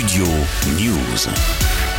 Studio News.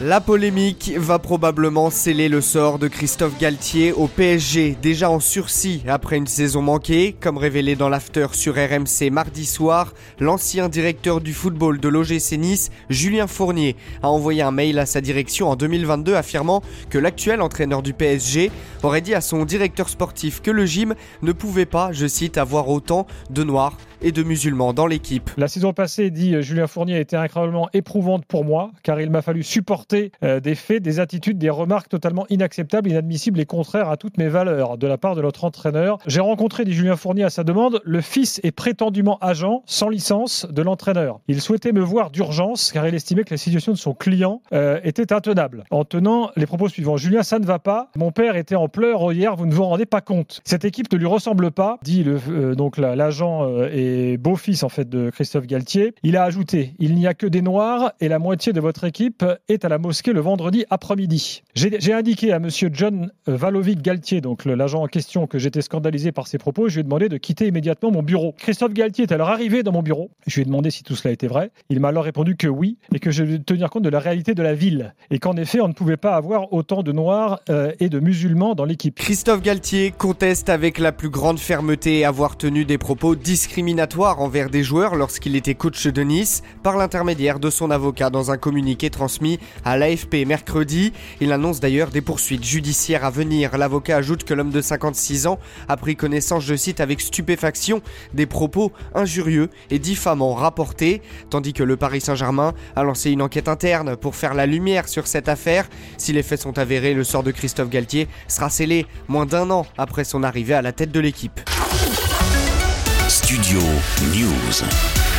La polémique va probablement sceller le sort de Christophe Galtier au PSG, déjà en sursis après une saison manquée. Comme révélé dans l'after sur RMC mardi soir, l'ancien directeur du football de l'OGC Nice, Julien Fournier, a envoyé un mail à sa direction en 2022 affirmant que l'actuel entraîneur du PSG aurait dit à son directeur sportif que le gym ne pouvait pas, je cite, avoir autant de noirs et de musulmans dans l'équipe. La saison passée, dit Julien Fournier, a été incroyablement éprouvante pour moi, car il m'a fallu supporter euh, des faits, des attitudes, des remarques totalement inacceptables, inadmissibles et contraires à toutes mes valeurs de la part de notre entraîneur. J'ai rencontré, dit Julien Fournier à sa demande, le fils et prétendument agent, sans licence, de l'entraîneur. Il souhaitait me voir d'urgence, car il estimait que la situation de son client euh, était intenable. En tenant les propos suivants, Julien, ça ne va pas. Mon père était en pleurs hier, vous ne vous rendez pas compte. Cette équipe ne lui ressemble pas, dit euh, donc l'agent et beau-fils en fait de Christophe Galtier. Il a ajouté Il n'y a que des noirs et la moitié de votre équipe est à la mosquée le vendredi après-midi. J'ai indiqué à monsieur John Valovic Galtier, donc l'agent en question, que j'étais scandalisé par ses propos. Je lui ai demandé de quitter immédiatement mon bureau. Christophe Galtier est alors arrivé dans mon bureau. Je lui ai demandé si tout cela était vrai. Il m'a alors répondu que oui et que je devais tenir compte de la réalité de la ville et qu'en effet on ne pouvait pas avoir autant de noirs euh, et de musulmans dans l'équipe. Christophe Galtier conteste avec la plus grande fermeté avoir tenu des propos discriminatoires envers des joueurs lorsqu'il était coach de Nice par l'intermédiaire de son avocat dans un communiqué transmis à l'AFP mercredi. Il annonce d'ailleurs des poursuites judiciaires à venir. L'avocat ajoute que l'homme de 56 ans a pris connaissance, je cite, avec stupéfaction des propos injurieux et diffamants rapportés, tandis que le Paris Saint-Germain a lancé une enquête interne pour faire la lumière sur cette affaire. Si les faits sont avérés, le sort de Christophe Galtier sera scellé moins d'un an après son arrivée à la tête de l'équipe. Studio News.